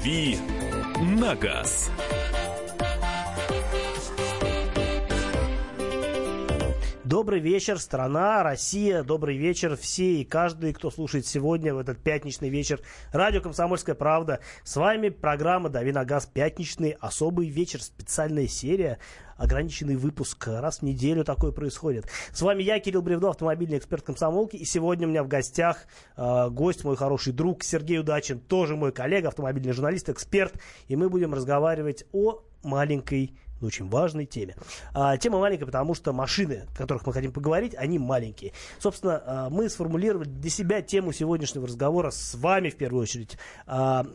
«Дави на газ». Добрый вечер, страна, Россия. Добрый вечер все и каждый, кто слушает сегодня в этот пятничный вечер. Радио «Комсомольская правда». С вами программа «Дави на газ. Пятничный особый вечер». Специальная серия ограниченный выпуск. Раз в неделю такое происходит. С вами я, Кирилл Бревно, автомобильный эксперт комсомолки. И сегодня у меня в гостях э, гость, мой хороший друг Сергей Удачин, тоже мой коллега, автомобильный журналист, эксперт. И мы будем разговаривать о маленькой на очень важной теме. А, тема маленькая, потому что машины, о которых мы хотим поговорить, они маленькие. Собственно, а, мы сформулировали для себя тему сегодняшнего разговора с вами в первую очередь. А,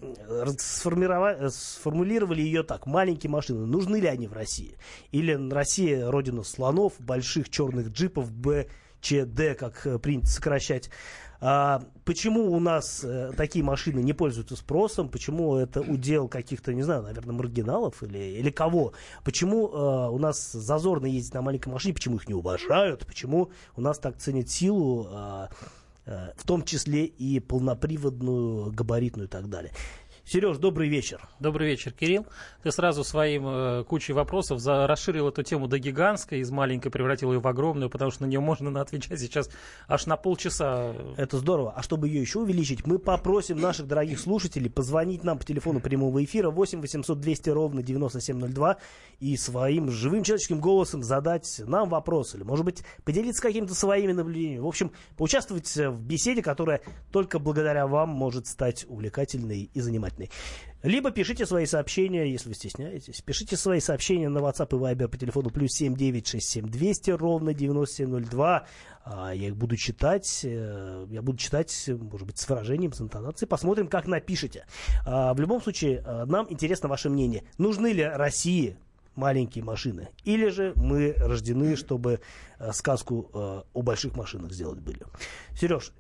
сформулировали ее так. Маленькие машины, нужны ли они в России? Или Россия родина слонов, больших черных джипов, Б, Ч, Д, как э, принято сокращать. А, почему у нас э, такие машины не пользуются спросом? Почему это удел каких-то, не знаю, наверное, маргиналов или, или кого? Почему э, у нас зазорно ездить на маленькой машине? Почему их не уважают? Почему у нас так ценят силу? Э, э в том числе и полноприводную, габаритную и так далее. Сереж, добрый вечер. Добрый вечер, Кирилл. Ты сразу своим э, кучей вопросов за, расширил эту тему до гигантской, из маленькой превратил ее в огромную, потому что на нее можно на отвечать сейчас аж на полчаса. Это здорово. А чтобы ее еще увеличить, мы попросим наших дорогих слушателей позвонить нам по телефону прямого эфира 8 800 200 ровно 9702 и своим живым человеческим голосом задать нам вопрос или, может быть, поделиться какими-то своими наблюдениями. В общем, поучаствовать в беседе, которая только благодаря вам может стать увлекательной и занимательной внимательный. Либо пишите свои сообщения, если вы стесняетесь. Пишите свои сообщения на WhatsApp и Viber по телефону плюс 7967 200 ровно 9702. А, я их буду читать. Э, я буду читать, может быть, с выражением, с интонацией. Посмотрим, как напишите. А, в любом случае, э, нам интересно ваше мнение. Нужны ли России маленькие машины? Или же мы рождены, чтобы э, сказку о больших машинах сделать были? Сереж,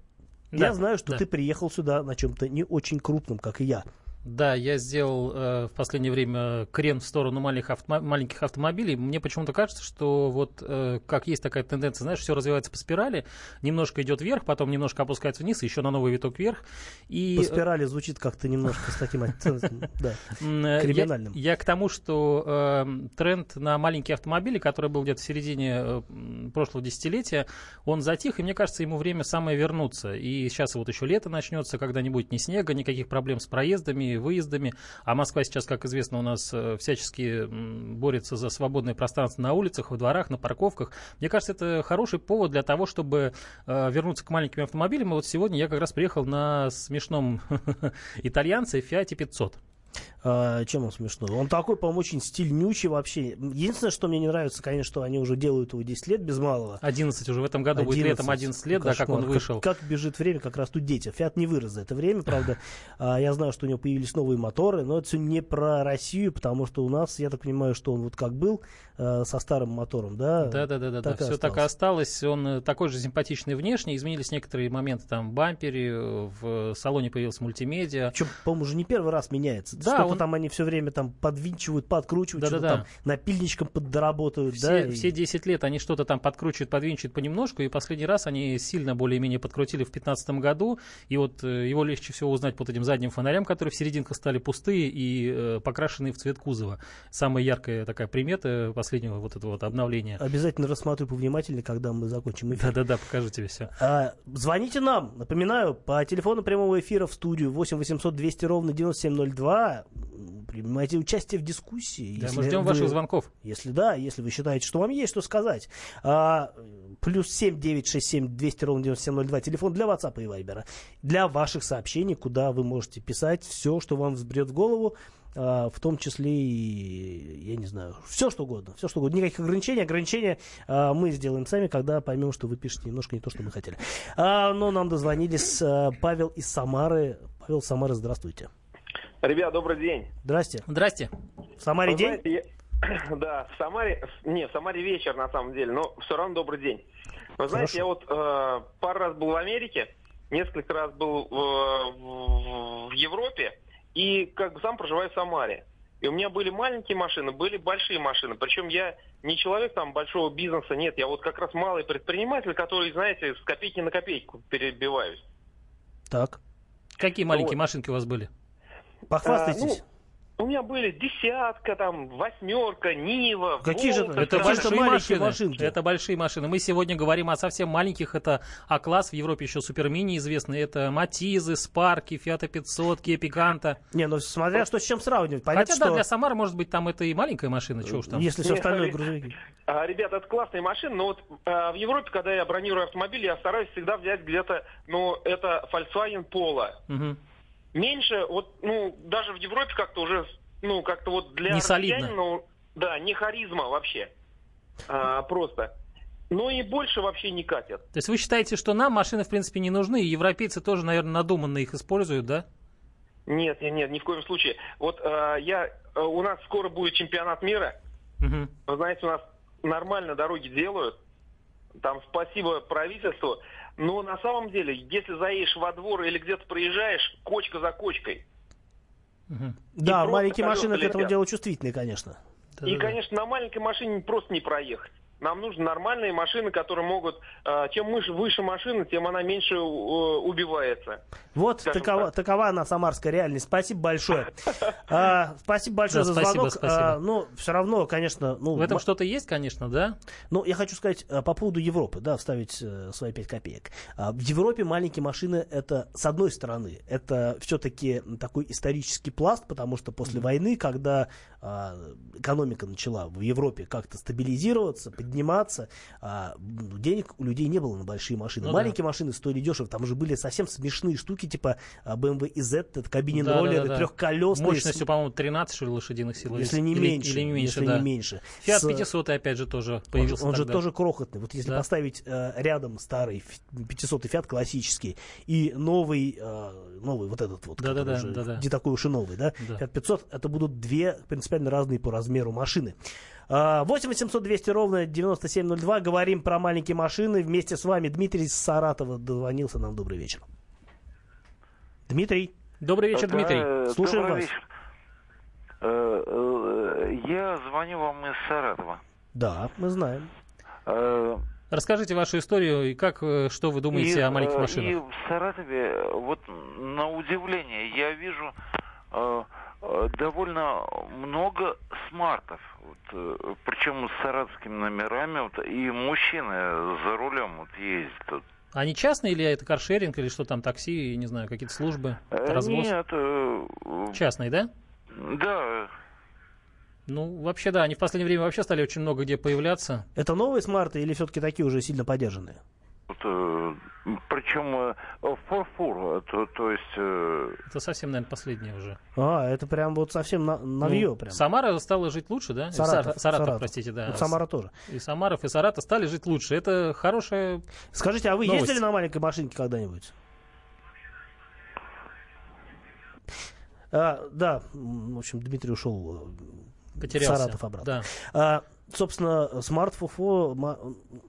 да, я знаю, что да. ты приехал сюда на чем-то не очень крупном, как и я. Да, я сделал э, в последнее время крен в сторону маленьких, авто, маленьких автомобилей. Мне почему-то кажется, что вот э, как есть такая тенденция, знаешь, все развивается по спирали, немножко идет вверх, потом немножко опускается вниз, еще на новый виток вверх. И... По спирали звучит как-то немножко с таким криминальным. Я к тому, что э, тренд на маленькие автомобили, который был где-то в середине э, прошлого десятилетия, он затих, и мне кажется, ему время самое вернуться. И сейчас вот еще лето начнется, когда не будет ни снега, никаких проблем с проездами, выездами. А Москва сейчас, как известно, у нас э, всячески борется за свободное пространство на улицах, во дворах, на парковках. Мне кажется, это хороший повод для того, чтобы э, вернуться к маленьким автомобилям. И вот сегодня я как раз приехал на смешном итальянце Fiat 500. А, чем он смешной? Он такой, по-моему, очень стильнючий вообще. Единственное, что мне не нравится, конечно, что они уже делают его 10 лет без малого. 11 уже в этом году 11. будет летом 11 лет, Кошмар. да, как он вышел. Как, как бежит время, как растут дети. Фиат не вырос за это время, правда. А, я знаю, что у него появились новые моторы, но это все не про Россию, потому что у нас, я так понимаю, что он вот как был э, со старым мотором, да? Да, да, да, да, да. Все так и осталось. Он э, такой же симпатичный внешне. Изменились некоторые моменты там в бампере, э, в салоне появился мультимедиа. Причем, по-моему, уже не первый раз меняется. Да, Сколько он... там они все время там подвинчивают, подкручивают, да, что-то да, да. там напильничком поддоработают. Все, да, все 10 лет они что-то там подкручивают, подвинчивают понемножку, и последний раз они сильно более-менее подкрутили в 2015 году, и вот э, его легче всего узнать под этим задним фонарем, которые в серединках стали пустые и э, покрашенные в цвет кузова. Самая яркая такая примета последнего вот этого вот обновления. Обязательно рассмотрю повнимательнее, когда мы закончим эфир. Да-да-да, покажу тебе все. А, звоните нам, напоминаю, по телефону прямого эфира в студию 8 800 200 ровно 9702 принимайте участие в дискуссии. Да, мы ждем вы, ваших звонков. Если да, если вы считаете, что вам есть что сказать. А, плюс 7 967 200 ровно 9702, телефон для WhatsApp и Viber. Для ваших сообщений, куда вы можете писать все, что вам взбрет в голову, а, в том числе и, я не знаю, все что угодно, все что угодно. Никаких ограничений, ограничения а, мы сделаем сами, когда поймем, что вы пишете немножко не то, что мы хотели. А, но нам дозвонились а, Павел из Самары. Павел Самары, здравствуйте. Ребят, добрый день. Здрасте. Здрасте. В Самаре Вы день? Знаете, я... Да, в Самаре, не, в Самаре вечер на самом деле, но все равно добрый день. Вы знаете, я вот э, пару раз был в Америке, несколько раз был э, в, в Европе, и как бы сам проживаю в Самаре. И у меня были маленькие машины, были большие машины. Причем я не человек там большого бизнеса, нет, я вот как раз малый предприниматель, который, знаете, с копейки на копейку перебиваюсь. Так. Какие маленькие вот. машинки у вас были? Похвастайтесь. А, ну, у меня были десятка, там, восьмерка, Нива. Какие Волта, же это большие машины? Машинки. Это большие машины. Мы сегодня говорим о совсем маленьких. Это А-класс, в Европе еще супермини известный. Это Матизы, Спарки, Фиата 500, Kia Picanto. Не, ну смотря что с чем сравнивать. Понятно, Хотя, что... да, для Самары, может быть, там это и маленькая машина, что уж там. Если все остальное грузовики. А, ребята, это классные машины, но вот а, в Европе, когда я бронирую автомобиль, я стараюсь всегда взять где-то, ну, это Volkswagen Polo. Угу меньше, вот, ну, даже в Европе как-то уже, ну, как-то вот для не солидно. Ну, да, не харизма вообще. А, просто. Ну и больше вообще не катят. То есть вы считаете, что нам машины, в принципе, не нужны, и европейцы тоже, наверное, надуманно их используют, да? Нет, нет, нет, ни в коем случае. Вот э, я, э, у нас скоро будет чемпионат мира. Угу. Вы знаете, у нас нормально дороги делают. Там спасибо правительству. Но на самом деле, если заедешь во двор или где-то проезжаешь, кочка за кочкой. Угу. Да, маленькие машины к этому делу чувствительные, конечно. И, конечно, на маленькой машине просто не проехать. Нам нужны нормальные машины, которые могут... Э, чем выше машина, тем она меньше э, убивается. Вот такова, такова она, самарская реальность. Спасибо большое. А, спасибо большое за звонок. А, ну, все равно, конечно... Ну, В этом что-то есть, конечно, да? Ну, я хочу сказать э, по поводу Европы, да, вставить свои 5 копеек. А, в Европе маленькие машины, это, с одной стороны, это все-таки такой исторический пласт, потому что после войны, когда экономика начала в Европе как-то стабилизироваться, подниматься. А, денег у людей не было на большие машины. Ну, Маленькие да. машины стоили дешево. Там уже были совсем смешные штуки, типа BMW IZ, это кабинин да, роллеры, да, да, трехколесные. Мощностью, по-моему, 13 что ли, лошадиных сил. Если не или, меньше. Или не меньше, если да. не меньше. Фиат 500, опять же, тоже появился Он, он же тоже крохотный. Вот если да. поставить э, рядом старый 500 Фиат классический и новый, э, новый вот этот вот, да, да, да, уже, да, да. не такой уж и новый, да, да. Фиат 500, это будут две принципиально разные по размеру машины. 8 800 200 ровно 9702. Говорим про маленькие машины. Вместе с вами Дмитрий из Саратова дозвонился нам. Добрый вечер. Дмитрий. Добрый вечер, да, Дмитрий. Слушаем добрый вас. Вечер. Э, э, я звоню вам из Саратова. Да, мы знаем. Э, Расскажите вашу историю и как, что вы думаете и, о маленьких машинах. И в Саратове, вот на удивление, я вижу Э, довольно много смартов, вот, э, причем с саратовскими номерами, вот, и мужчины за рулем вот ездят. Они частные или это каршеринг, или что там, такси, не знаю, какие-то службы, э, развоз? Нет. Частные, да? Да. Ну, вообще, да, они в последнее время вообще стали очень много где появляться. Это новые смарты или все-таки такие уже сильно поддержанные? Вот, э, причем э, форфур, то, то есть... Э... Это совсем, наверное, последнее уже. А, это прям вот совсем на, навье ну, прям. Самара стала жить лучше, да? Саратов, Саратов, Саратов, простите, да. Вот Самара тоже. И Самаров, и Саратов стали жить лучше. Это хорошая Скажите, а вы новость. ездили на маленькой машинке когда-нибудь? А, да, в общем, Дмитрий ушел э, Потерялся. Саратов обратно. Да. А, собственно, смарт Фуфо,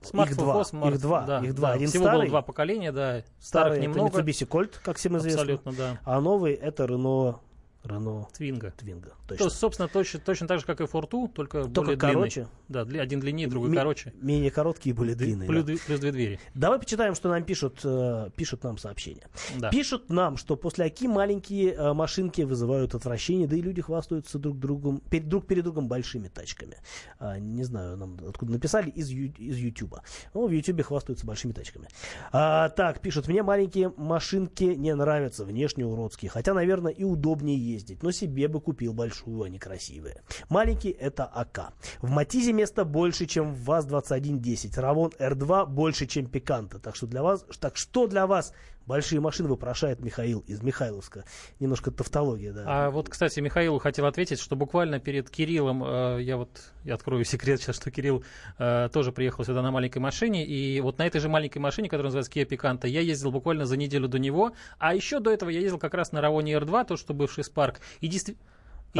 смарт их, два, смарт, их два, да, их два. Да. Один Всего старый, было два поколения, да. Старый немного. это Mitsubishi Colt, как всем известно. Абсолютно, да. А новый это Renault Рено Твинга. Твинга, точно. То, собственно, точно, точно так же, как и Форту, только, только более короче. Длинный. Да, один длиннее, другой М- короче. Менее короткие, более длинные. Плюс, да. плюс две двери. Давай почитаем, что нам пишут, э, пишут нам сообщения. Да. Пишут нам, что после ОКИ маленькие э, машинки вызывают отвращение, да и люди хвастаются друг другом, перед, друг перед другом большими тачками. А, не знаю, нам откуда написали, из, из Ютуба. Ну, в Ютубе хвастаются большими тачками. А, так, пишут, мне маленькие машинки не нравятся, внешне уродские, хотя, наверное, и удобнее ездить, но себе бы купил большую, не красивые. Маленький это АК. В Матизе места больше, чем в ВАЗ-2110. Равон R2 больше, чем Пиканта. Так что для вас, так что для вас большие машины вопрошает Михаил из Михайловска. Немножко тавтология, да. А вот, кстати, Михаилу хотел ответить, что буквально перед Кириллом, э, я вот я открою секрет сейчас, что Кирилл э, тоже приехал сюда на маленькой машине, и вот на этой же маленькой машине, которая называется Kia Picanto, я ездил буквально за неделю до него, а еще до этого я ездил как раз на Равоне R2, то, что бывший Spark, и действительно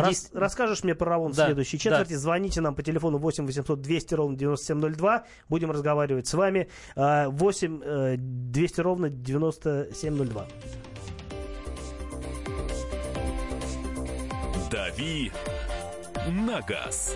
Рас, Расскажешь мне про Равон да, в следующей четверти. Да. Звоните нам по телефону 8 800 200 ровно 9702. Будем разговаривать с вами. 8 200 э, ровно 9702. Дави на газ.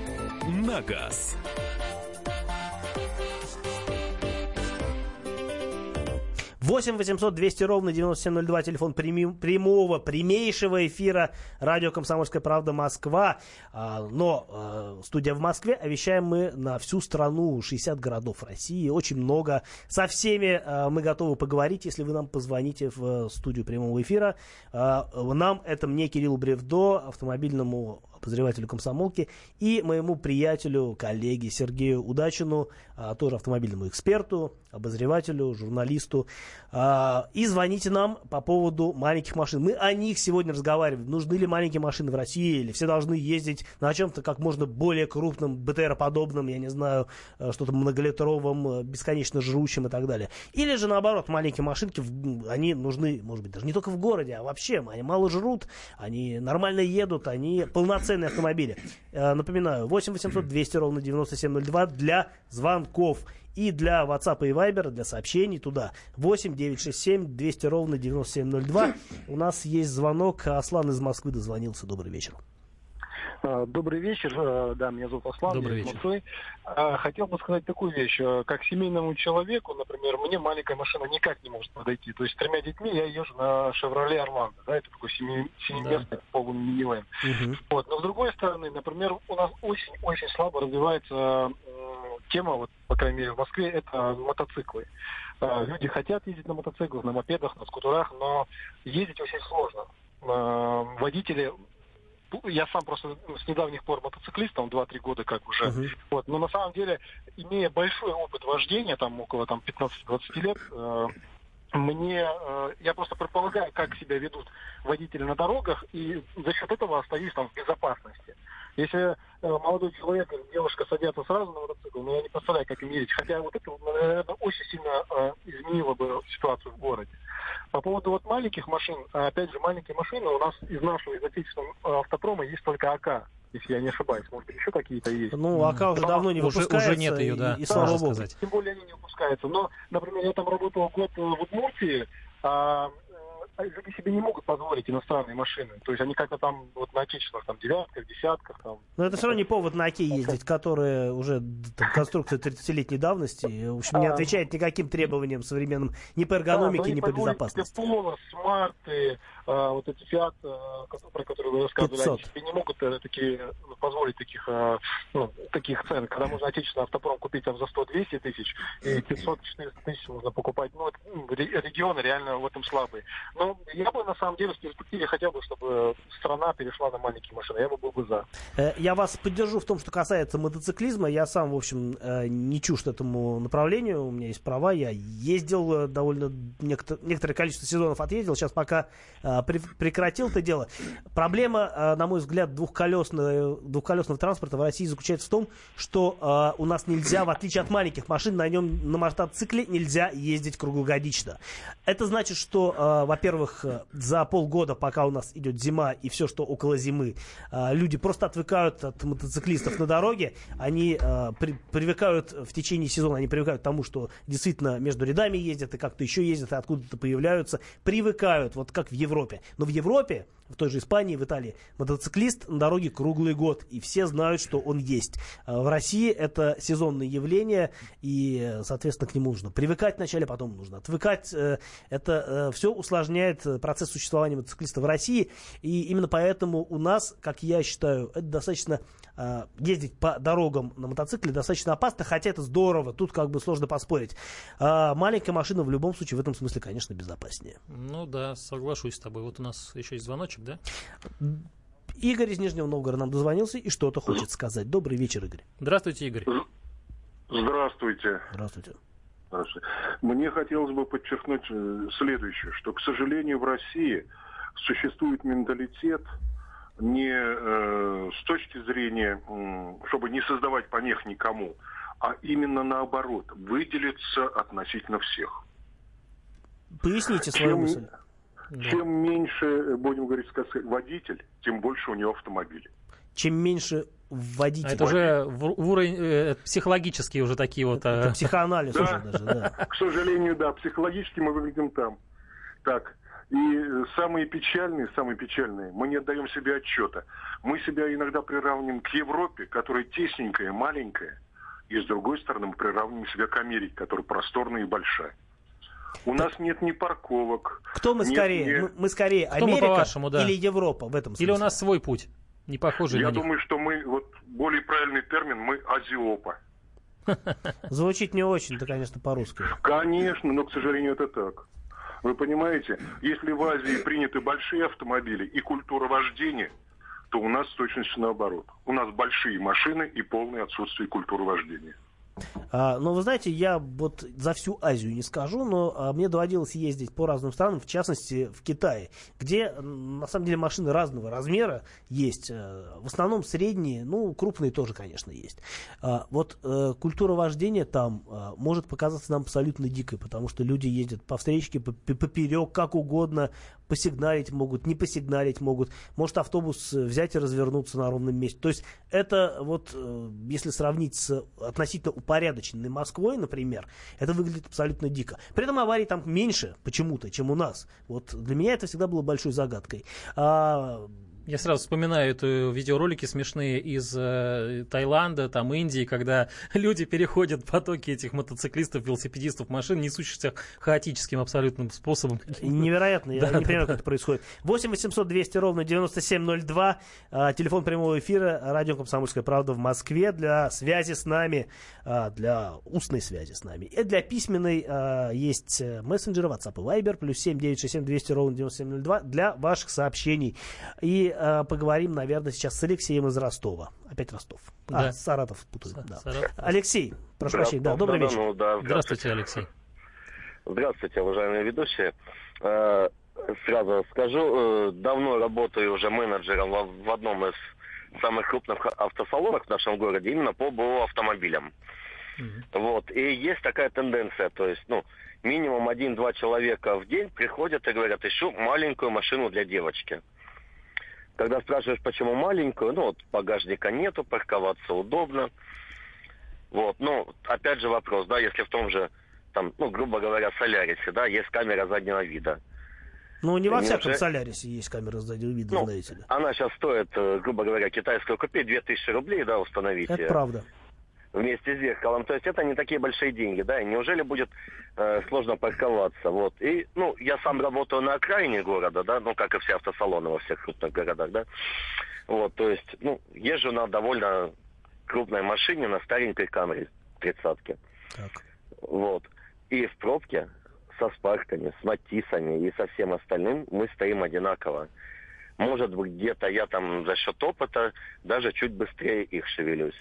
на газ». 8 800 200 ровно 9702, телефон прями, прямого, прямейшего эфира радио «Комсомольская правда» Москва. А, но а, студия в Москве, а вещаем мы на всю страну, 60 городов России, очень много. Со всеми а, мы готовы поговорить, если вы нам позвоните в студию прямого эфира. Нам это мне, Кириллу Бревдо, автомобильному обозревателю комсомолки, и моему приятелю, коллеге Сергею Удачину, тоже автомобильному эксперту, обозревателю, журналисту. А, и звоните нам по поводу маленьких машин. Мы о них сегодня разговариваем. Нужны ли маленькие машины в России, или все должны ездить на чем-то как можно более крупном, БТР-подобном, я не знаю, э, что-то многолитровом, э, бесконечно жрущем и так далее. Или же наоборот, маленькие машинки, они нужны, может быть, даже не только в городе, а вообще. Они мало жрут, они нормально едут, они полноценные автомобили. Э, напоминаю, 8 800 200 ровно 9702 для звонков. И для WhatsApp и Viber, для сообщений туда 8 967 200 ровно 9702. У нас есть звонок. Аслан из Москвы дозвонился. Добрый вечер. А, добрый вечер, а, да, меня зовут Аслан, Добрый вечер. А, Хотел бы сказать такую вещь, а, как семейному человеку, например, мне маленькая машина никак не может подойти. То есть с тремя детьми я езжу на Chevrolet Орландо, да, это такой семи- семиместный полуминивэн. Мгм. Вот. Но с другой стороны, например, у нас очень, очень слабо развивается тема, вот, по крайней мере, в Москве, это мотоциклы. Люди хотят ездить на мотоциклах, на мопедах, на скутерах, но ездить очень сложно. Водители я сам просто ну, с недавних пор мотоциклист, там 2-3 года как уже. Мгм. Вот, но на самом деле, имея большой опыт вождения, там около там, 15-20 лет, э, мне, э, я просто предполагаю, как себя ведут водители на дорогах, и за счет этого остаюсь там в безопасности. Если э, молодой человек или девушка садятся сразу на мотоцикл, ну я не представляю, как им ездить. Хотя вот это, наверное, очень сильно э, изменило бы ситуацию в городе. По поводу вот маленьких машин, а, опять же, маленькие машины у нас из нашего, из отечественного э, автопрома есть только АК, если я не ошибаюсь. Может быть, еще какие-то есть. Ну, АК уже Да, давно не уже- уже нет ее, и- да, И, можно слава богу. сказать. Тем более они не выпускаются. Но, например, я там работал год в Удмуртии, а, люди себе не могут позволить иностранные машины. То есть они как-то там вот на отечественных там девятках, десятках там. Но это все равно не повод на ОКе ездить, которая уже там, конструкция 30-летней давности. В общем, не А. отвечает никаким требованиям современным ни по Да, эргономике, но ни по безопасности. Polo, смарты, а, вот эти ко- про которые вы рассказывали, 500. они себе не могут э, такие, позволить таких, а, ну, таких цен, когда можно отечественный автопром купить там за 100-200 тысяч, и 500-400 тысяч можно покупать. Ну, регионы реально в этом слабые. Но я бы на самом деле в перспективе хотел бы, чтобы страна перешла на маленькие машины. Я бы был бы за. Э, Я вас поддержу в том, что касается мотоциклизма. Я сам, в общем, э, не чужд этому направлению. У меня есть права. Я ездил э, довольно некотор- некоторое количество сезонов отъездил. Сейчас пока прекратил это дело. Проблема, на мой взгляд, двухколесного, двухколесного транспорта в России заключается в том, что у нас нельзя, в отличие от маленьких машин, на нем на мотоцикле нельзя ездить круглогодично. Это значит, что, э, во-первых, э, за полгода, пока у нас идет зима и все, что около зимы, э, люди просто отвыкают от мотоциклистов на дороге, они э, при- привыкают в течение сезона, они привыкают к тому, что действительно между рядами ездят и как-то еще ездят, и откуда-то появляются, привыкают, вот как в Европе. Но в Европе, в той же Испании, в Италии, мотоциклист на дороге круглый год, и все знают, что он есть. А В России это сезонное явление, и, э, соответственно, к нему нужно привыкать вначале, потом нужно отвыкать. Э, Это все усложняет э, процесс существования мотоциклиста в России, и именно поэтому у нас, как я считаю, это достаточно э, ездить по дорогам на мотоцикле достаточно опасно, хотя это здорово, тут как бы сложно поспорить. А маленькая машина в любом случае в этом смысле, конечно, безопаснее. Ну да, соглашусь с тобой. Вот у нас еще есть звоночек, да? Игорь из Нижнего Новгорода нам дозвонился и что-то хочет сказать. Добрый вечер, Игорь. Здравствуйте, Игорь. Здравствуйте. Здравствуйте. Здравствуйте. Мне хотелось бы подчеркнуть э, следующее, что, к сожалению, в России существует менталитет не э, с точки зрения, чтобы не создавать помех никому, а именно наоборот, выделиться относительно всех. Поясните свою чем, мысль. Чем меньше, будем говорить, сказать, водитель, тем больше у него автомобиль. Чем меньше водитель. А это уже в, в уровень э, психологические уже такие вот. Это э... психоанализ да. уже даже, да. К сожалению, да, психологически мы выглядим там. Так, и самые печальные, самые печальные, мы не отдаем себе отчета. Мы себя иногда приравниваем к Европе, которая тесненькая, маленькая, и с другой стороны мы приравниваем себя к Америке, которая просторная и большая. У нас нет ни парковок. Кто мы нет, скорее? ни... Мы, мы скорее Кто Америка мы, по-вашему, да. или Европа в этом смысле? Или у нас свой путь, не похожий Я на них? думаю, что мы, вот более правильный термин, мы азиопа. Звучит не очень-то, конечно, по-русски. Конечно, но, к сожалению, это так. Вы понимаете, если в Азии приняты большие автомобили и культура вождения, то у нас точности наоборот. У нас большие машины и полное отсутствие культуры вождения. А, но вы знаете, я вот за всю Азию не скажу, но а, мне доводилось ездить по разным странам, в частности в Китае, где на самом деле машины разного размера есть. А, в основном средние, ну крупные тоже, конечно, есть. А, вот а, культура вождения там может показаться нам абсолютно дикой, потому что люди ездят по встречке, по, поперек, как угодно, посигналить могут, не посигналить могут, может автобус взять и развернуться на ровном месте. То есть это вот, э, если сравнить с относительно упорядоченной Москвой, например, это выглядит абсолютно дико. При этом аварий там меньше почему-то, чем у нас. Вот для меня это всегда было большой загадкой. А, я сразу вспоминаю это видеоролики смешные из э, Таиланда, там Индии, когда люди переходят потоки этих мотоциклистов, велосипедистов, машин, несущихся хаотическим абсолютным способом. Невероятно, я да, не да, понимаю, да. как это происходит. 8 800 200 ровно 9702, э, телефон прямого эфира, радио «Комсомольская правда» в Москве для связи с нами, э, для устной связи с нами. И для письменной э, есть мессенджеры WhatsApp и Viber, плюс 7 967 200 ровно 9702 для ваших сообщений. И э, поговорим, наверное, сейчас с Алексеем из Ростова. Опять Ростов. А, да. Саратов путаю. Да. Саратов. Алексей, прошу прощения. Да, добрый вечер. Ну, да, здравствуйте. здравствуйте, Алексей. Здравствуйте, уважаемые ведущие. Э, сразу скажу, э, давно работаю уже менеджером в одном из самых крупных автосалонов в нашем городе, именно по БУ автомобилям. Mm-hmm. Вот. И есть такая тенденция, то есть, ну, минимум один-два человека в день приходят и говорят, ищу маленькую машину для девочки. Когда спрашиваешь, почему маленькую, ну, вот багажника нету, парковаться удобно. Вот, ну, опять же вопрос, да, если в том же, там, ну, грубо говоря, Солярисе, да, есть камера заднего вида. Ну, не во всяком Солярисе есть камера заднего вида, ну, знаете ли. Она сейчас стоит, э, грубо говоря, китайскую купить 2000 рублей, да, установить. Это правда вместе с зеркалом. То есть это не такие большие деньги, да, и неужели будет э, сложно парковаться, вот. И, ну, я сам работаю на окраине города, да, ну, как и все автосалоны во всех крупных городах, да. Вот, то есть, ну, езжу на довольно крупной машине, на старенькой камере, тридцатке. Так. Вот. И в пробке со спарками, с матисами и со всем остальным мы стоим одинаково. Может быть, где-то я там за счет опыта даже чуть быстрее их шевелюсь.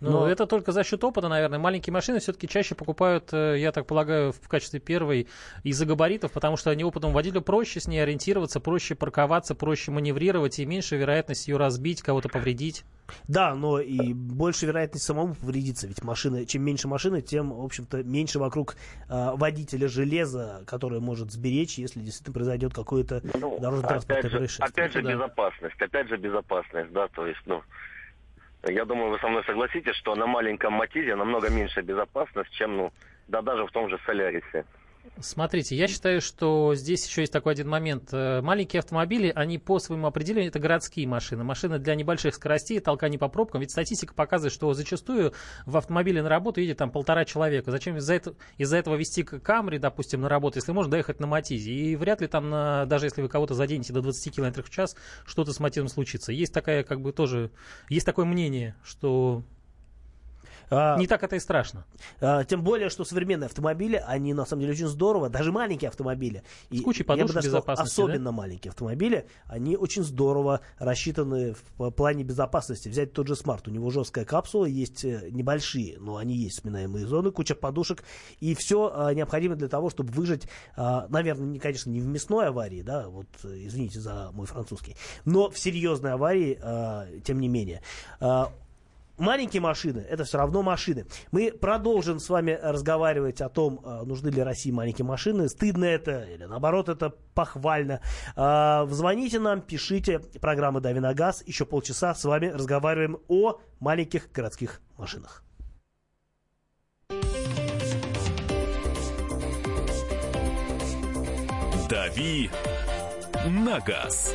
Ну, Но... это только за счет опыта, наверное. Маленькие машины все-таки чаще покупают, э, я так полагаю, в качестве первой из-за габаритов, потому что они опытом водителю проще с ней ориентироваться, проще парковаться, проще маневрировать и меньше вероятность ее разбить, кого-то повредить. Да, но и больше вероятность самому повредиться, ведь машина, чем меньше машины, тем, в общем-то, меньше вокруг э, водителя железа, которое может сберечь, если действительно произойдет какое-то ну, дорожно-транспортное происшествие. Опять же, да. безопасность, опять же безопасность, да, то есть, ну, я думаю, вы со мной согласитесь, что на маленьком Матизе намного меньше безопасность, чем, ну, да даже в том же Солярисе. Смотрите, я считаю, что здесь еще есть такой один момент. Э, маленькие автомобили, они по своему определению это городские машины. Машины для небольших скоростей, толкания по пробкам. Ведь статистика показывает, что зачастую в автомобиле на работу едет там полтора человека. Зачем из-за этого, из этого вести Камри, допустим, на работу, если можно доехать на Матизе? И вряд ли там, на, даже если вы кого-то заденете до 20 км в час, что-то с Матизом случится. Есть такая, как бы тоже, есть такое мнение, что А, не так это и страшно. А, тем более, что современные автомобили, они на самом деле очень здорово, даже маленькие автомобили. И, С кучей подушек сказал, особенно да? маленькие автомобили, они очень здорово рассчитаны в плане безопасности. Взять тот же смарт, у него жесткая капсула, есть э, небольшие, но они есть сминаемые зоны, куча подушек, и все а, необходимо для того, чтобы выжить, а, наверное, не, конечно, не в мясной аварии, да, вот извините за мой французский, но в серьезной аварии, а, тем не менее. А, маленькие машины, это все равно машины. Мы продолжим с вами разговаривать о том, а, нужны ли России маленькие машины, стыдно это или наоборот это похвально. А, звоните нам, пишите. Программа «Дави на газ». Еще полчаса с вами разговариваем о маленьких городских машинах. «Дави на газ».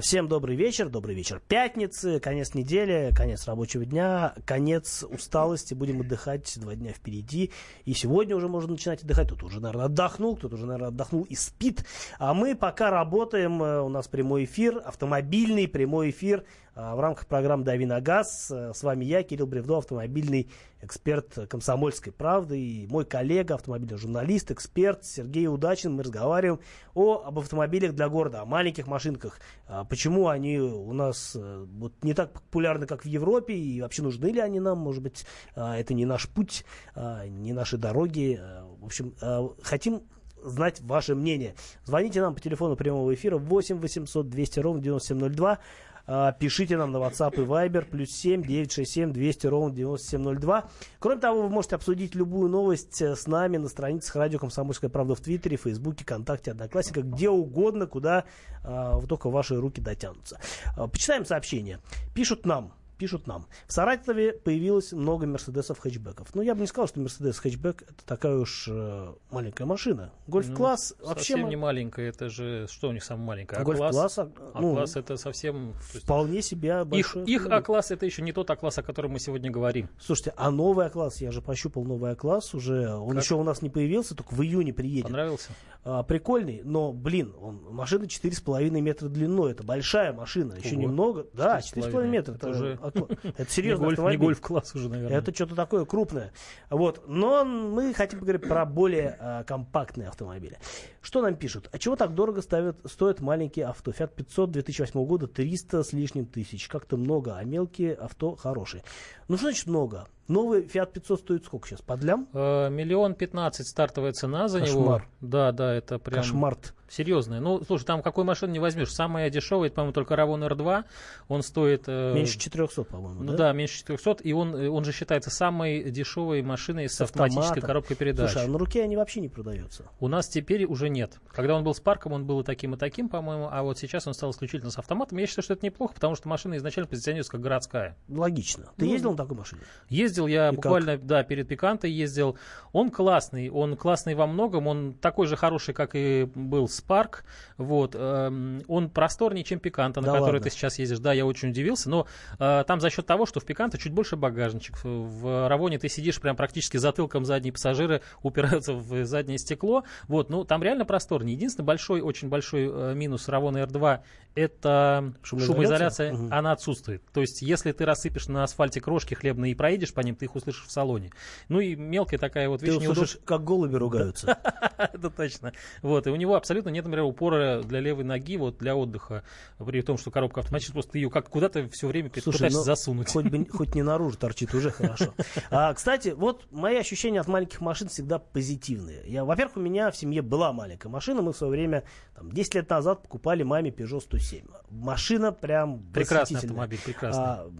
Всем добрый вечер, добрый вечер пятницы, конец недели, конец рабочего дня, конец усталости, будем отдыхать, два дня впереди, и сегодня уже можно начинать отдыхать, кто-то уже, наверное, отдохнул, кто-то уже, наверное, отдохнул и спит, а мы пока работаем, э, у нас прямой эфир, автомобильный прямой эфир, в рамках программы «Дави на газ». Э, с вами я, Кирилл Бревдо, автомобильный эксперт «Комсомольской правды» и мой коллега, автомобильный журналист, эксперт Сергей Удачин. Мы разговариваем о, об автомобилях для города, о маленьких машинках. А, почему они у нас э, вот, не так популярны, как в Европе, и вообще нужны ли они нам? Может быть, а, это не наш путь, не наши дороги. В общем, хотим знать ваше мнение. Звоните нам по телефону прямого эфира 8 800 200 ровно 9702. А, пишите нам на WhatsApp и Viber, плюс 7 967 200 ровно 9702. Кроме того, вы можете обсудить любую новость э, с нами на страницах радио «Комсомольская правда» в Твиттере, Фейсбуке, ВКонтакте, Одноклассниках, где угодно, куда а, только ваши руки дотянутся. А, почитаем сообщения. Пишут нам пишут нам. В Саратове появилось много Мерседесов хэтчбеков. Ну, я бы не сказал, что Мерседес хэтчбек это такая уж э, маленькая машина. Гольф-класс ну, вообще... Совсем не маленькая, это же... Что у них самое маленькое? А-класс? А, ну, А-класс это совсем... Вполне себе большой... Их, их А-класс это еще не тот А-класс, о котором мы сегодня говорим. Слушайте, а новый А-класс, я же пощупал новый А-класс уже, он как? еще у нас не появился, только в июне приедет. Понравился? А, прикольный, но, блин, он, машина 4,5 метра длиной, это большая машина, еще Ого. немного. Да, 4,5 метра. Это, это уже это серьезно. Не, гольф, не гольф-класс уже, наверное. Это что-то такое крупное. Вот. Но мы хотим поговорить про более а, компактные автомобили. Что нам пишут? А чего так дорого ставят, стоят маленькие авто? Fiat 500 2008 года 300 с лишним тысяч. Как-то много, а мелкие авто хорошие. Ну, что значит много? Новый Fiat 500 стоит сколько сейчас? Подлям? Э, миллион пятнадцать стартовая цена за Кошмар. него. Да, да, это прям... Кошмар. Серьезная. Ну, слушай, там какой машины не возьмешь. Самая дешевая, это, по-моему, только Равон R2. Он стоит... Э, меньше 400, по-моему, Ну да? да, меньше 400. И он, э, он же считается самой дешевой машиной с, с автоматической коробкой передач. Слушай, а на руке они вообще не продаются? У нас теперь уже нет. Когда он был с парком, он был и таким, и таким, по-моему. А вот сейчас он стал исключительно с автоматом. Я считаю, что это неплохо, потому что машина изначально позиционируется как городская. Логично. Ты ну, ездил на такой машине? Ездил я и буквально, как? да, перед Пикантой ездил. Он классный. Он классный во многом. Он такой же хороший, как и был Spark. Вот. Эм, он просторнее, чем Пиканта, на да который ладно. ты сейчас ездишь. Да, я очень удивился. Но э, там за счет того, что в Пиканта чуть больше багажничек. В Равоне ты сидишь прям практически затылком задние пассажиры упираются в заднее стекло. Вот. Ну, там реально просторнее. Единственный большой, очень большой э, минус Равона R2 это шумоизоляция. шумоизоляция угу. Она отсутствует. То есть, если ты рассыпешь на асфальте крошки хлебные и проедешь по ним, ты их услышишь в салоне. Ну и мелкая такая вот вещь. Ты услышишь, как голуби ругаются. Это точно. Вот. И у него абсолютно нет, например, упора для левой ноги, вот для отдыха, при том, что коробка автоматически, просто ее как куда-то все время пытаешься ну, засунуть. Хоть, не наружу торчит, уже хорошо. А, кстати, вот мои ощущения от маленьких машин всегда позитивные. Я, во-первых, у меня в семье была маленькая машина, мы в свое время, там, 10 лет назад покупали маме Peugeot 107. Машина прям Прекрасный автомобиль, прекрасный.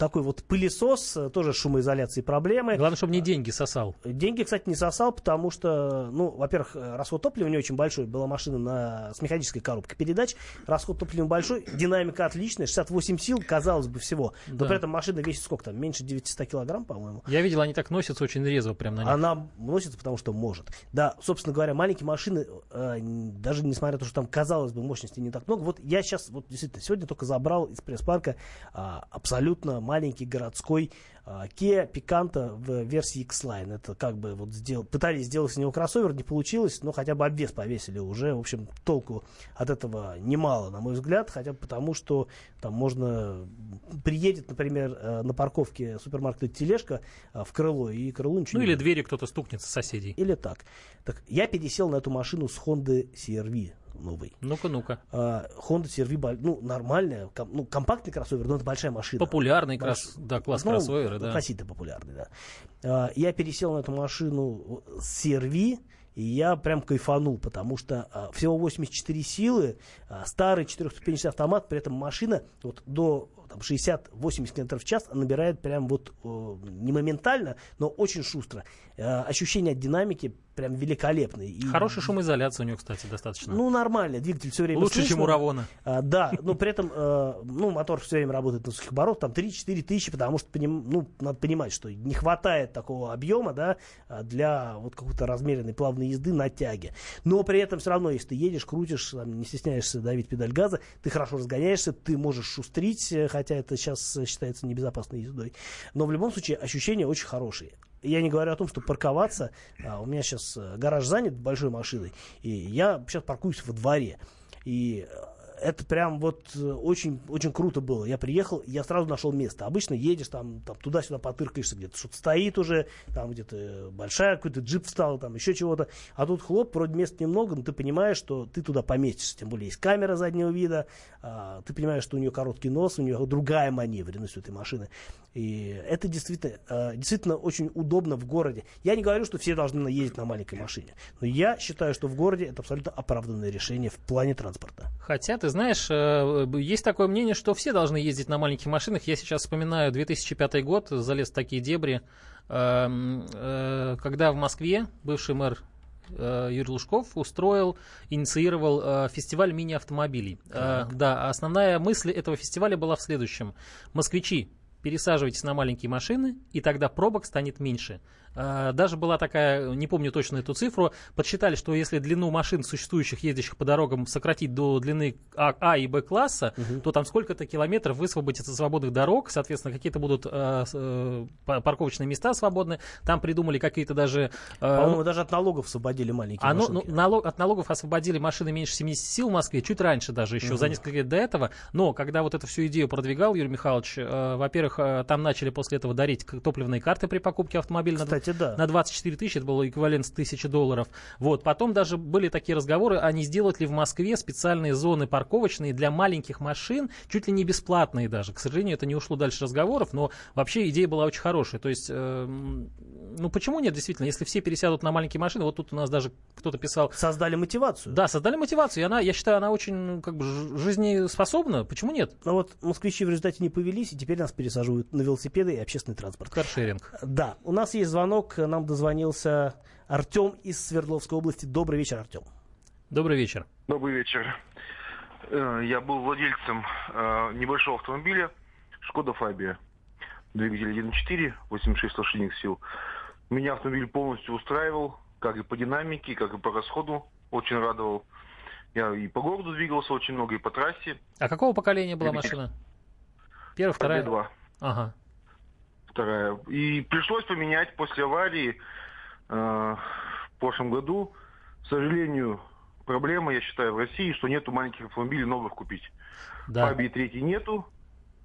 Такой вот пылесос, э, тоже шумоизоляции проблемы. Главное, чтобы не деньги сосал. Деньги, кстати, не сосал, потому что, ну, во-первых, э, расход топлива не очень большой. Была машина на, с механической коробкой передач. Расход топлива большой, динамика отличная, 68 сил, казалось бы, всего. Но Да. при этом машина весит сколько там? Меньше 900 килограмм, по-моему. Я видел, они так носятся очень резво прям на них. Она носится, потому что может. Да, собственно говоря, маленькие машины, э, даже несмотря на то, что там, казалось бы, мощности не так много, вот я сейчас, вот действительно, сегодня только забрал из пресс-парка а, абсолютно маленький городской Kia Picanto в версии X-Line. Это как бы вот сделал, пытались сделать из него кроссовер, не получилось, но хотя бы обвес повесили уже. В общем, толку от этого немало, на мой взгляд, хотя бы потому, что там можно... Приедет, например, э, на парковке супермаркета тележка а, в крыло, и крылу ничего Ну или будет. дверью кто-то стукнется соседей. Или так. Так, я пересел на эту машину с Honda CR-V новый. Ну-ка, ну-ка. А, Honda CR-V, ну, нормальная, ком- ну, компактный кроссовер, но это большая машина. Популярный Маш- кросс- да, класс Ну, кроссовера, да. Относительно популярный, да. А, я пересел на эту машину с CR-V, и я прям кайфанул, потому что а, всего 84 силы, а, старый четырехступенчатый автомат, при этом машина вот до там, 60-80 км в час набирает прям вот э, не моментально, но очень шустро. Э, ощущение от динамики прям великолепное. И- Хорошая шумоизоляция у него, кстати, достаточно. ну, нормально, двигатель все время Лучше, слышно. чем у Равона. А, да, но при этом, э, ну, мотор все время работает на сухих оборотах, там 3-4 тысячи, потому что, ну, надо понимать, что не хватает такого объема, да, а, для вот какой-то размеренной плавной езды на тяге. Но при этом все равно, если ты едешь, крутишь, там, не стесняешься давить педаль газа, ты хорошо разгоняешься, ты можешь шустрить, э, хотя это сейчас э, считается небезопасной ездой. Но в любом случае ощущения очень хорошие. Я не говорю о том, что парковаться. а, у меня сейчас э, гараж занят большой машиной, и я сейчас паркуюсь во дворе. И э, это прям вот э, очень, очень круто было. Я приехал, я сразу нашел место. Обычно едешь там, там туда-сюда потыркаешься, где-то что-то стоит уже, там где-то большая какой-то джип встал, там еще чего-то. А тут хлоп, вроде места немного, но ты понимаешь, что ты туда поместишься. Тем более есть камера заднего вида, а, ты понимаешь, что у нее короткий нос, у нее другая маневренность у этой машины. И это действительно, э, действительно очень удобно в городе. Я не говорю, что все должны ездить на маленькой машине, но я считаю, что в городе это абсолютно оправданное решение в плане транспорта. Хотя, ты знаешь, э, есть такое мнение, что все должны ездить на маленьких машинах. Я сейчас вспоминаю 2005 год, залез в такие дебри, эм, э, когда в Москве бывший мэр э, Юрий Лужков устроил, инициировал э, фестиваль мини-автомобилей. Э, да, основная мысль этого фестиваля была в следующем. Москвичи, пересаживайтесь на маленькие машины, и тогда пробок станет меньше. Э, Даже была такая, не помню точно эту цифру, подсчитали, что если длину машин, существующих, ездящих по дорогам, сократить до длины А, А и Б класса, то там сколько-то километров высвободится свободных дорог, соответственно, какие-то будут э, с- э, па- парковочные места свободны. Там придумали какие-то даже... э, По-моему, даже от налогов освободили маленькие а, ну, ну, налог, от налогов освободили машины меньше 70 сил в Москве, чуть раньше даже, еще за несколько лет до этого. Но когда вот эту всю идею продвигал Юрий Михайлович, э, во-первых, э, там начали после этого дарить топливные карты при покупке автомобиля на, Кстати, да. на 24 тысячи, это был эквивалент с 1000 долларов. Вот. Потом даже были такие разговоры, а не сделать ли в Москве специальные зоны парковочные для маленьких машин, чуть ли не бесплатные даже. К сожалению, это не ушло дальше разговоров, но вообще идея была очень хорошая. То есть, э, ну почему нет, действительно, если все пересядут на маленькие машины, вот тут у нас даже кто-то писал, Создали мотивацию. да, создали мотивацию, и она, я считаю, она очень ну, как бы жизнеспособна. Почему нет? Но вот москвичи в результате не повелись, и теперь нас пересаживают на велосипеды и общественный транспорт. Каршеринг. Да, у нас есть звонок, нам дозвонился Артем из Свердловской области. Добрый вечер, Артем. Добрый вечер. Добрый вечер. Э, Я был владельцем э, небольшого автомобиля Шкода Фабия. Двигатель 1.4, 86 лошадиных сил. Меня автомобиль полностью устраивал, как и по динамике, как и по расходу. Очень радовал. Я и по городу двигался очень много, и по трассе. А какого поколения была машина? Первая, вторая? RB2. Ага. Вторая. И пришлось поменять после аварии э, в прошлом году. К сожалению, проблема, я считаю, в России, что нету маленьких автомобилей новых купить. Да. Фабии третьей нету.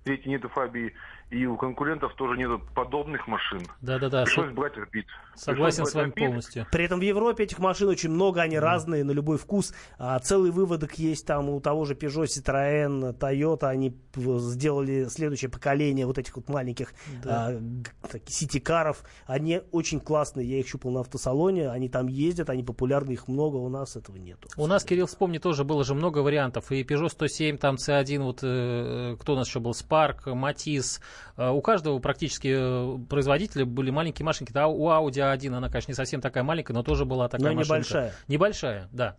Третьей нету Фабии. И у конкурентов тоже нету подобных машин. Да-да-да, Пришлось со- брать Rapid. согласен Пришлось с вами брать Rapid. полностью. При этом в Европе этих машин очень много, они разные, на любой вкус. А, целый выводок есть там у того же Peugeot, Citroën, Toyota. Они сделали следующее поколение вот этих вот маленьких Да. а, сити-каров. Они очень классные, я их щупал на автосалоне, они там ездят, они популярны, их много, у нас этого нету. У нас, Кирилл, вспомни, тоже было же много вариантов. И Peugeot 107, там C1, вот э, кто у нас еще был, Spark, Matiz. У каждого практически производителя были маленькие машинки. Да, у Audi A1 она, конечно, не совсем такая маленькая, но тоже была такая но машинка. небольшая. Небольшая, да.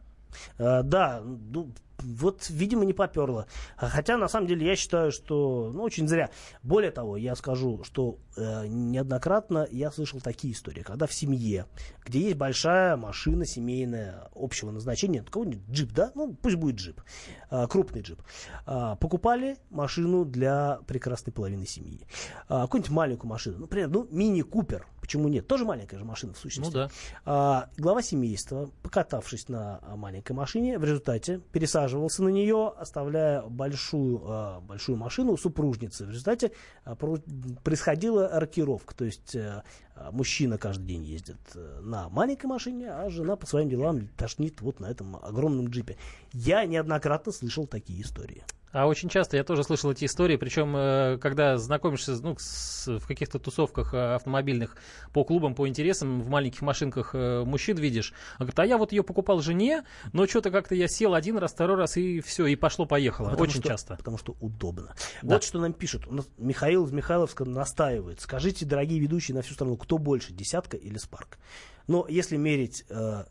А, да, ну, вот, видимо, не поперло. Хотя, на самом деле, я считаю, что ну, очень зря. Более того, я скажу, что э, неоднократно я слышал такие истории, когда в семье, где есть большая машина семейная общего назначения, какой-нибудь джип, да, ну пусть будет джип, э, крупный джип, э, покупали машину для прекрасной половины семьи. Э, какую-нибудь маленькую машину, например, ну, мини-купер, почему нет, тоже маленькая же машина в сущности. Ну да. Э, глава семейства, покатавшись на маленькой машине, в результате пересаживался на нее, оставляя большую, э, большую машину супружницы. В результате э, происходила рокировка, то есть э, мужчина каждый день ездит на маленькой машине, а жена по своим делам тошнит вот на этом огромном джипе. Я неоднократно слышал такие истории. А очень часто я тоже слышал эти истории, причем э, когда знакомишься ну, с, в каких-то тусовках э, автомобильных по клубам, по интересам, в маленьких машинках э, мужчин видишь, он говорит, а я вот ее покупал жене, но что-то как-то я сел один раз, второй раз и все, и пошло-поехало. Потому очень что, часто. Потому что удобно. Да. Вот что нам пишут. У нас Михаил из Михайловска настаивает. Скажите, дорогие ведущие на всю страну, кто больше, десятка или спарк? Но если мерить э,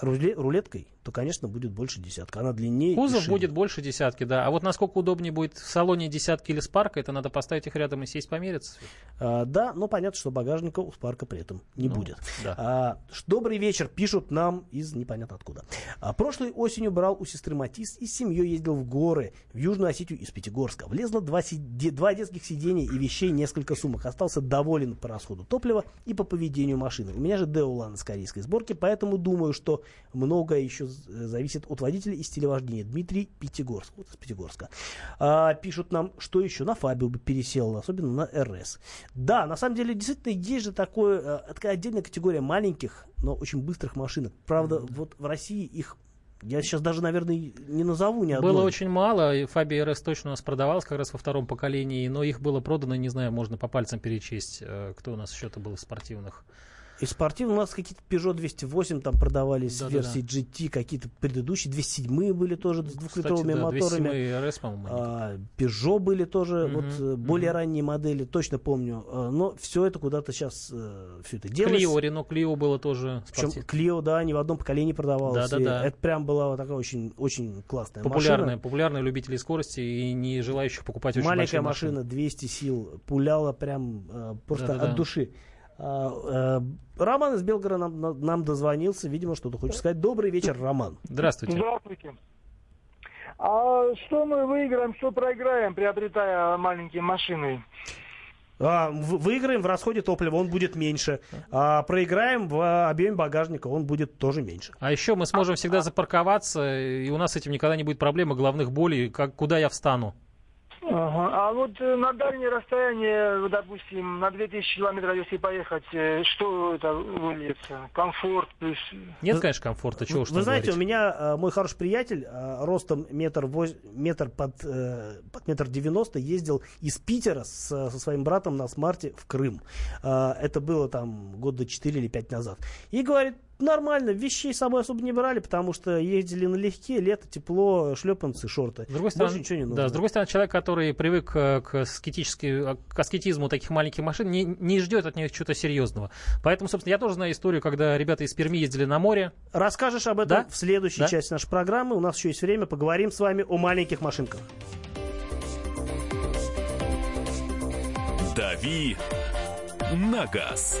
рулеткой, то, конечно, будет больше десятка. Она длиннее. Кузов будет больше десятки, да. А вот насколько удобнее будет в салоне десятки или спарка, это надо поставить их рядом и сесть помериться. А, да, но понятно, что багажника у спарка при этом не ну, будет. Да. А, добрый вечер, пишут нам из непонятно откуда. А, прошлой осенью брал у сестры Матис и с семьей ездил в горы, в Южную Осетию из Пятигорска. Влезло два, сиде... два детских сидений и вещей, несколько сумок. Остался доволен по расходу топлива и по поведению машины. У меня же Деулан с корейской сборки, поэтому думаю, что многое еще зависит от водителя и стиля вождения. Дмитрий Пятигорск, вот из Пятигорска. А, пишут нам, что еще на Фабио бы пересел, особенно на РС. Да, на самом деле, действительно, есть же такое, э, такая отдельная категория маленьких, но очень быстрых машинок. Правда, mm-hmm. вот в России их я сейчас даже, наверное, не назову ни одной. Было очень мало, и Фаби РС точно у нас продавалась как раз во втором поколении, но их было продано, не знаю, можно по пальцам перечесть, э, кто у нас еще-то был из спортивных. Из спортивных у нас какие-то Peugeot 208 там продавались, да, версии да, да. GT, какие-то предыдущие, 207 были тоже с двухлитровыми Кстати, да, моторами. RS, по-моему, а, Peugeot были тоже, угу, вот угу. более ранние модели, точно помню. А, но все это куда-то сейчас, э, все это делалось. Clio, Renault Clio было тоже Причем Clio, да, ни в одном поколении продавалось. Да, да, да. Это прям была вот такая очень, очень классная популярная, машина. Популярная любителей скорости и не желающих покупать очень Маленькая машина, машины. 200 сил, пуляла прям э, просто да, да, от да. души. А, э, Роман из Белгорода нам, нам дозвонился, видимо, что-то хочет сказать. Добрый вечер, Роман. Здравствуйте. Здравствуйте. А что мы выиграем, что проиграем, приобретая маленькие машины? А, выиграем в расходе топлива, он будет меньше. А проиграем в объеме багажника, он будет тоже меньше. А еще мы сможем всегда запарковаться, и у нас с этим никогда не будет проблемы головных болей, как, куда я встану. Ага. А вот э, на дальнее расстояние, допустим, на 2000 километров, если поехать, э, что это выльется? Комфорт плюс... Нет, конечно, комфорта. Чего Вы знаете, говорить? у меня э, мой хороший приятель ростом метр, воз... метр под, под метр девяносто ездил из Питера с, со своим братом на смарте в Крым. Это было там года 4 или 5 назад. И говорит, нормально, вещей с собой особо не брали, потому что ездили налегке, лето, тепло, шлепанцы, шорты. С другой стороны, ничего не нужно. Да, с другой стороны, человек, который привык э, к, к аскетизму таких маленьких машин, не, не ждет от них чего-то серьезного. Поэтому, собственно, я тоже знаю историю, когда ребята из Перми ездили на море. Расскажешь об этом да? в следующей да? части нашей программы. У нас еще есть время, поговорим с вами о маленьких машинках. Дави на газ.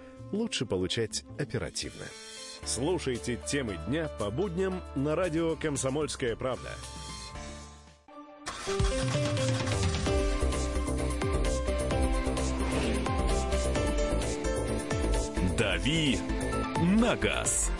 – лучше получать оперативно. Слушайте темы дня по будням на радио «Комсомольская правда». «Дави на газ».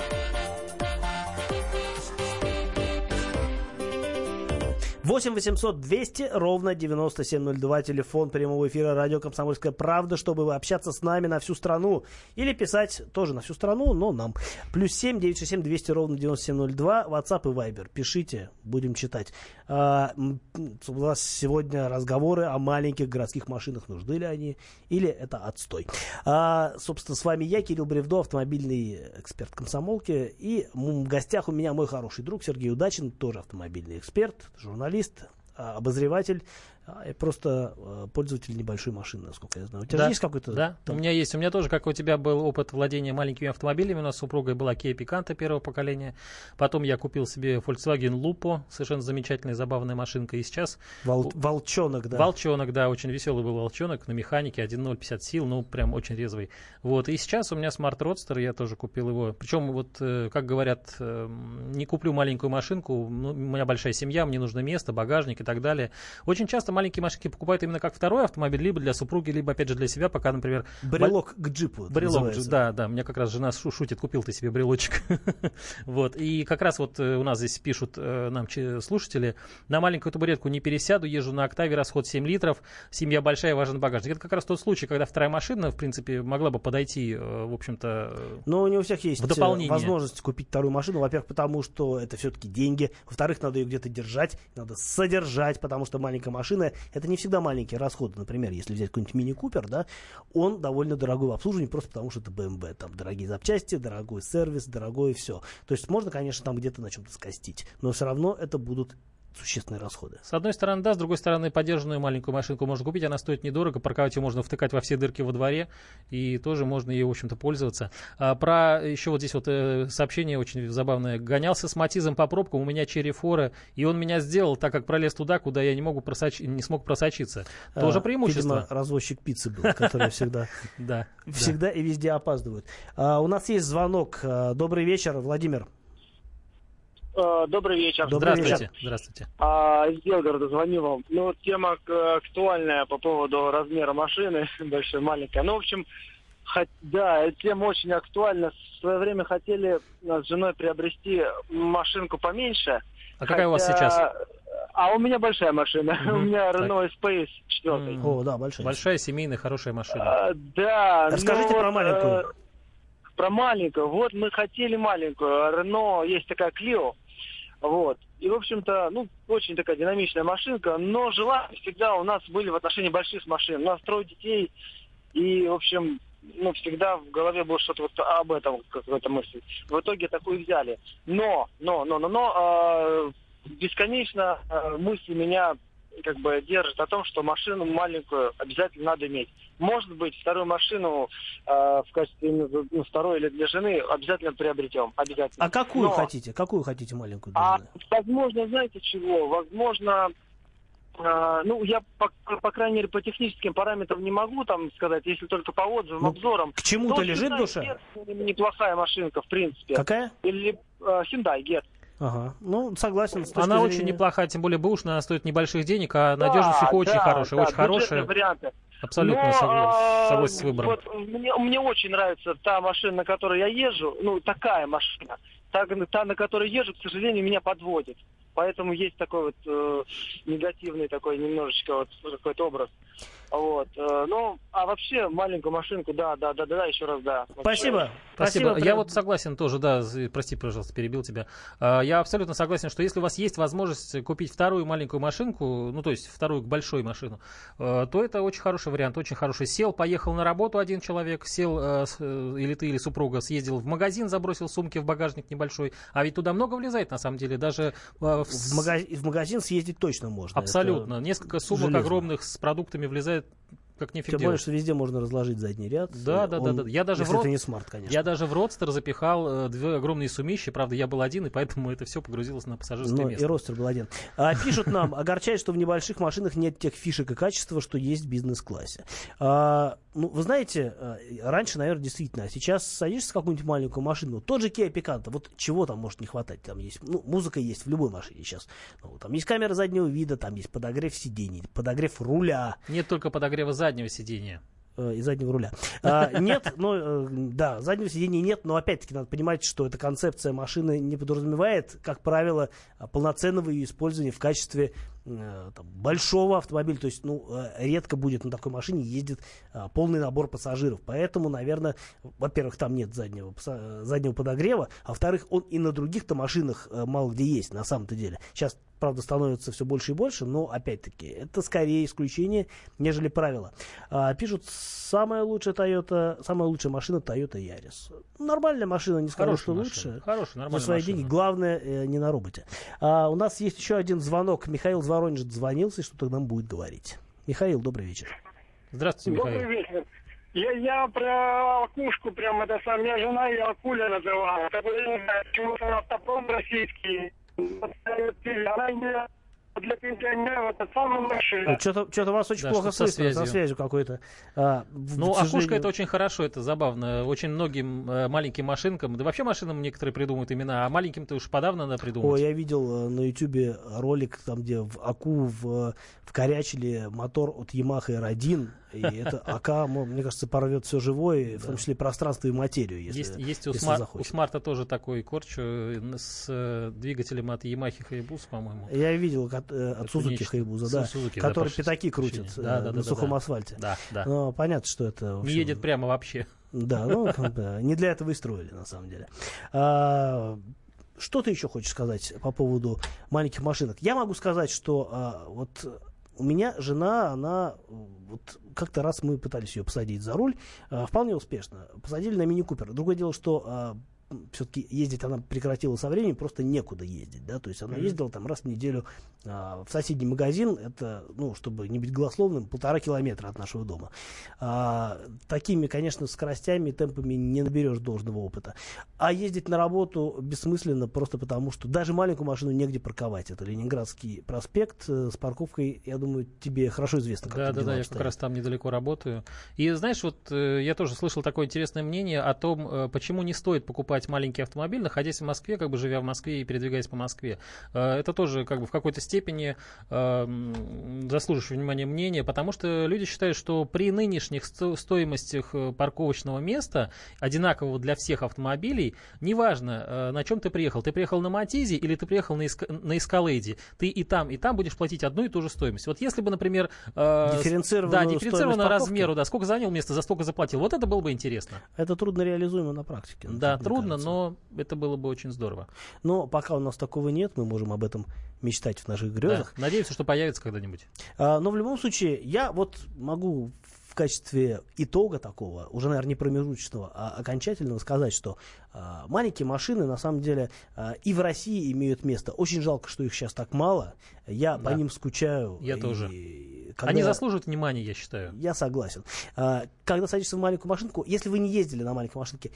8 800 200 ровно 9702. Телефон прямого эфира радио «Комсомольская правда», чтобы общаться с нами на всю страну. Или писать тоже на всю страну, но нам. Плюс 7 967 200 ровно 9702. WhatsApp и Viber. Пишите, будем читать. А, у нас сегодня разговоры о маленьких городских машинах. Нужны ли они? Или это отстой? А, собственно, с вами я, Кирилл Бревдо, автомобильный эксперт комсомолки. И в гостях у меня мой хороший друг Сергей Удачин, тоже автомобильный эксперт, журналист журналист, а, обозреватель просто а, пользователь небольшой машины, насколько я знаю. У тебя да, же есть какой-то... Да, там... у меня есть. У меня тоже, как у тебя, был опыт владения маленькими автомобилями. У нас с супругой была Kia Picanto первого поколения. Потом я купил себе Volkswagen Lupo, совершенно замечательная, забавная машинка. И сейчас... Вол... Волчонок, да. Волчонок, да, очень веселый был волчонок на механике, 1.0, 50 сил, ну, прям очень резвый. Вот, и сейчас у меня Smart Roadster, я тоже купил его. Причем, вот, э, как говорят, эм, не куплю маленькую машинку, ну, у меня большая семья, мне нужно место, багажник и так далее. Очень часто маленькие машинки покупают именно как второй автомобиль, либо для супруги, либо опять же для себя, пока, например... Брелок к джипу. Брелок, да, да. Мне как раз жена шутит, купил ты себе брелочек. вот. И как раз вот э, у нас здесь пишут э, нам слушатели, на маленькую табуретку не пересяду, езжу на октаве, расход 7 литров, семья большая, важен багажник. Это как раз тот случай, когда вторая машина, в принципе, могла бы подойти, э, в общем-то, Но не у всех есть возможность купить вторую машину. Во-первых, потому что это все-таки деньги. Во-вторых, надо ее где-то держать, надо содержать, потому что маленькая машина это не всегда маленькие расходы. Например, если взять какой-нибудь мини-купер, да, он довольно дорогой в обслуживании, просто потому что это BMW. Там дорогие запчасти, дорогой сервис, дорогое все. То есть можно, конечно, там где-то на чем-то скостить, но все равно это будут существенные расходы. С одной стороны, да, с другой стороны, поддержанную маленькую машинку можно купить, она стоит недорого, парковать ее можно втыкать во все дырки во дворе, и тоже можно ее, в общем-то, пользоваться. А, про еще вот здесь вот э, сообщение очень забавное. Гонялся с Матизом по пробкам, у меня черри фора, и он меня сделал, так как пролез туда, куда я не, могу просоч... не смог просочиться. Тоже а, преимущество. Видимо, развозчик пиццы был, который всегда, всегда и везде опаздывает. А, у нас есть звонок. Добрый вечер, Владимир. Э, добрый вечер. Добрый Здравствуйте. Вечер. Здравствуйте. А, из Белгорода звоню вам. Ну, тема актуальная по поводу размера машины, большой, маленькой. Ну, в общем, хот... да, тема очень актуальна. В свое время хотели с женой приобрести машинку поменьше. А какая у вас сейчас? А у меня большая машина. Mm-hmm. У меня Renault Space 4. Mm-hmm. О, да, большая. Большая семейная хорошая машина. А, да. Расскажите ну, про маленькую. Про маленькую. Вот мы хотели маленькую. Рено есть такая Клио. Вот. И, в общем-то, ну, очень такая динамичная машинка, но желания всегда у нас были в отношении больших машин. У нас трое детей, и, в общем, ну, всегда в голове было что-то вот об этом, какая-то мысль. В итоге такую взяли. Но, но, но, но, но, э, бесконечно э, мысли меня как бы держит о том, что машину маленькую обязательно надо иметь. Может быть, вторую машину э, в качестве ну, второй или для жены обязательно приобретем. Обязательно. А какую Но... хотите? Какую хотите маленькую а, Возможно, знаете чего? Возможно, э, ну, я, по, по крайней мере, по техническим параметрам не могу там сказать, если только по отзывам, ну, обзорам. К чему-то лежит душа? Неплохая машинка, в принципе. Какая? Или э, Hyundai Get. Ага. Ну, согласен. Она зрения... очень неплохая, тем более бэушная, она стоит небольших денег, а надежность да, их очень да, хорошая, да, очень хорошая. варианты. Абсолютно Но, согласен, согласен с выбором. Вот, мне, мне очень нравится та машина, на которой я езжу, ну, такая машина. Та, та, на которой езжу, к сожалению, меня подводит. Поэтому есть такой вот э, негативный такой немножечко вот какой-то образ. Вот. Э, ну, а вообще маленькую машинку, да, да, да, да, еще раз, да. Спасибо. Спасибо. Спасибо. Я вот согласен тоже, да, прости, пожалуйста, перебил тебя. А, я абсолютно согласен, что если у вас есть возможность купить вторую маленькую машинку, ну, то есть вторую большую машину, э, то это очень хороший вариант, очень хороший. Сел, поехал на работу один человек, сел, э, или ты, или супруга, съездил в магазин, забросил сумки в багажник небольшой, а ведь туда много влезает, на самом деле, даже... В, в, магаз... в магазин съездить точно можно. Абсолютно. Это Несколько сумок железно. огромных с продуктами влезает to как нифиг Тем более, что везде можно разложить задний ряд. Да, да, да, да. Я даже в род... это не смарт, конечно. Я даже в родстер запихал э, две огромные сумищи. Правда, я был один, и поэтому это все погрузилось на пассажирское Но место. и родстер был один. А, пишут нам, огорчает, что в небольших машинах нет тех фишек и качества, что есть в бизнес-классе. А, ну, вы знаете, э, раньше, наверное, действительно, а сейчас садишься в какую-нибудь маленькую машину, тот же Kia Picanto, вот чего там может не хватать? Там есть, ну, музыка есть в любой машине сейчас. Ну, там есть камера заднего вида, там есть подогрев сидений, подогрев руля. Нет только подогрева заднего сидения. Э, и заднего руля. А, нет, ну, э, да, заднего сидения нет, но опять-таки надо понимать, что эта концепция машины не подразумевает, как правило, полноценного ее использования в качестве э, там, большого автомобиля, то есть, ну, редко будет на такой машине ездит полный набор пассажиров. Поэтому, наверное, во-первых, там нет заднего, заднего подогрева, а во-вторых, он и на других-то машинах мало где есть, на самом-то деле. Сейчас правда, становится все больше и больше, но, опять-таки, это скорее исключение, нежели правило. А, пишут, самая лучшая Toyota, самая лучшая машина Toyota Yaris. Нормальная машина, не скажу, что машина. лучше. Хорошая, нормальная За свои машина. деньги. Главное, э, не на роботе. А, у нас есть еще один звонок. Михаил Зворонич звонился, что-то нам будет говорить. Михаил, добрый вечер. Здравствуйте, Михаил. Добрый вечер. Я, я про акушку прям, это сам, меня жена ее акуля называла. Это, почему-то автопром российский она не для пенсионеров это самая машина. Что-то, что-то вас очень да, плохо слышно, со связью, со связью какой-то. А, ну, сожалению... окушка это очень хорошо, это забавно. Очень многим э, маленьким машинкам, да вообще машинам некоторые придумывают имена, а маленьким-то уж подавно надо придумать. О, я видел э, на ютюбе ролик, там, где в АКУ в, вкорячили мотор от Yamaha R1, и это АК, мне кажется, порвет все живое, в том числе пространство и материю, если Есть, есть у, смар- у Смарта тоже такой корч э, с двигателем от Yamaha Hayabusa, по-моему. Я видел от, от Suzuki Hayabusa, да, Suzuki, который да, пятаки крутит да, да, да, на сухом да, асфальте. Да, да. Но понятно, что это... Общем, не едет прямо вообще. Да, ну, не для этого и строили, на самом деле. А, что ты еще хочешь сказать по поводу маленьких машинок? Я могу сказать, что а, вот у меня жена, она вот как-то раз мы пытались ее посадить за руль, а, вполне успешно. Посадили на мини-купер. Другое дело, что а, все-таки ездить она прекратила со временем, просто некуда ездить, да, то есть она mm-hmm. ездила там раз в неделю а, в соседний магазин, это, ну, чтобы не быть голословным, полтора километра от нашего дома. А, такими, конечно, скоростями, темпами не наберешь должного опыта. А ездить на работу бессмысленно просто потому, что даже маленькую машину негде парковать. Это Ленинградский проспект э, с парковкой, я думаю, тебе хорошо известно. Как да, да, да, я как раз там недалеко работаю. И знаешь, вот э, я тоже слышал такое интересное мнение о том, э, почему не стоит покупать маленький автомобиль, находясь в Москве, как бы живя в Москве и передвигаясь по Москве. Это тоже как бы в какой-то степени заслуживающее внимания мнение, потому что люди считают, что при нынешних стоимостях парковочного места, одинакового для всех автомобилей, неважно, э, на чем ты приехал. Ты приехал на Матизе или ты приехал на, эск... на Эскалейде. Ты и там, и там будешь платить одну и ту же стоимость. Вот если бы, например... Э, дифференцированно да, дифференцированно размеру, да, сколько занял место, за сколько заплатил. Вот это было бы интересно. Это трудно реализуемо на практике. Да, трудно, кажется. но это было бы очень здорово. Но пока у нас такого нет, мы можем об этом мечтать в наших грезах. Да, надеемся, что появится когда-нибудь. А, но в любом случае, я вот могу в качестве итога такого, уже, наверное, не промежуточного, а окончательного сказать, что а, маленькие машины, на самом деле, а, и в России имеют место. Очень жалко, что их сейчас так мало. Я да. по ним скучаю. Я и, тоже. Когда... Они заслуживают внимания, я считаю. Я согласен. А, когда садишься в маленькую машинку, если вы не ездили на маленькой машинке,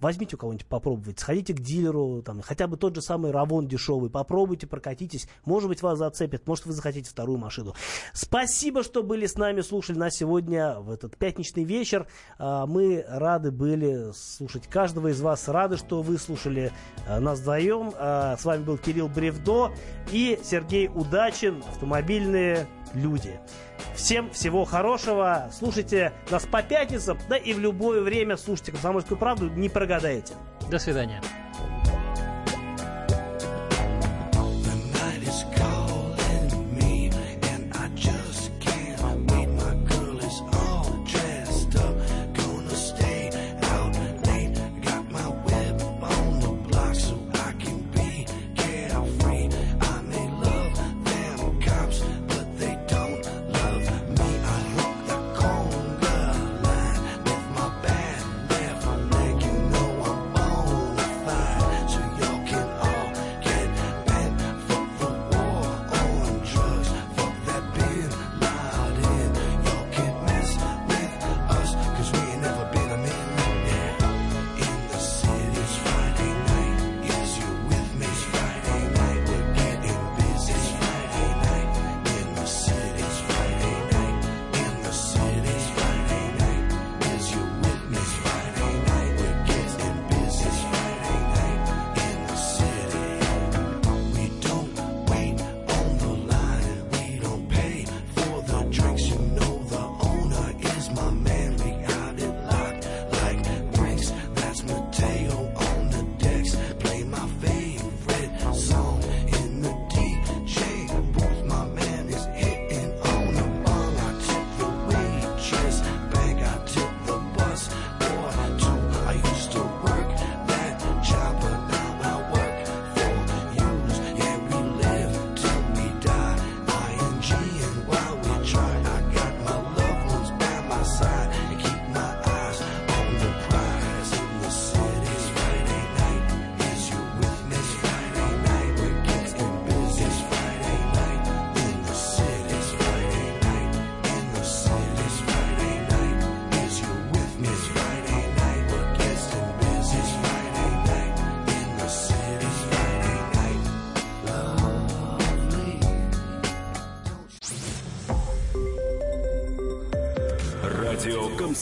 возьмите у кого-нибудь попробовать, сходите к дилеру, там, хотя бы тот же самый Равон дешевый, попробуйте, прокатитесь, может быть, вас зацепит, может, вы захотите вторую машину. Спасибо, что были с нами, слушали нас сегодня в этот пятничный вечер. А, мы рады были слушать каждого из вас, рады, что вы слушали а, нас вдвоем. А, с вами был Кирилл Бревдо и Сергей Удачин, автомобильные люди. Всем всего хорошего. Слушайте нас по пятницам, да и в любое время слушайте «Комсомольскую правду», не прогадаете. До свидания.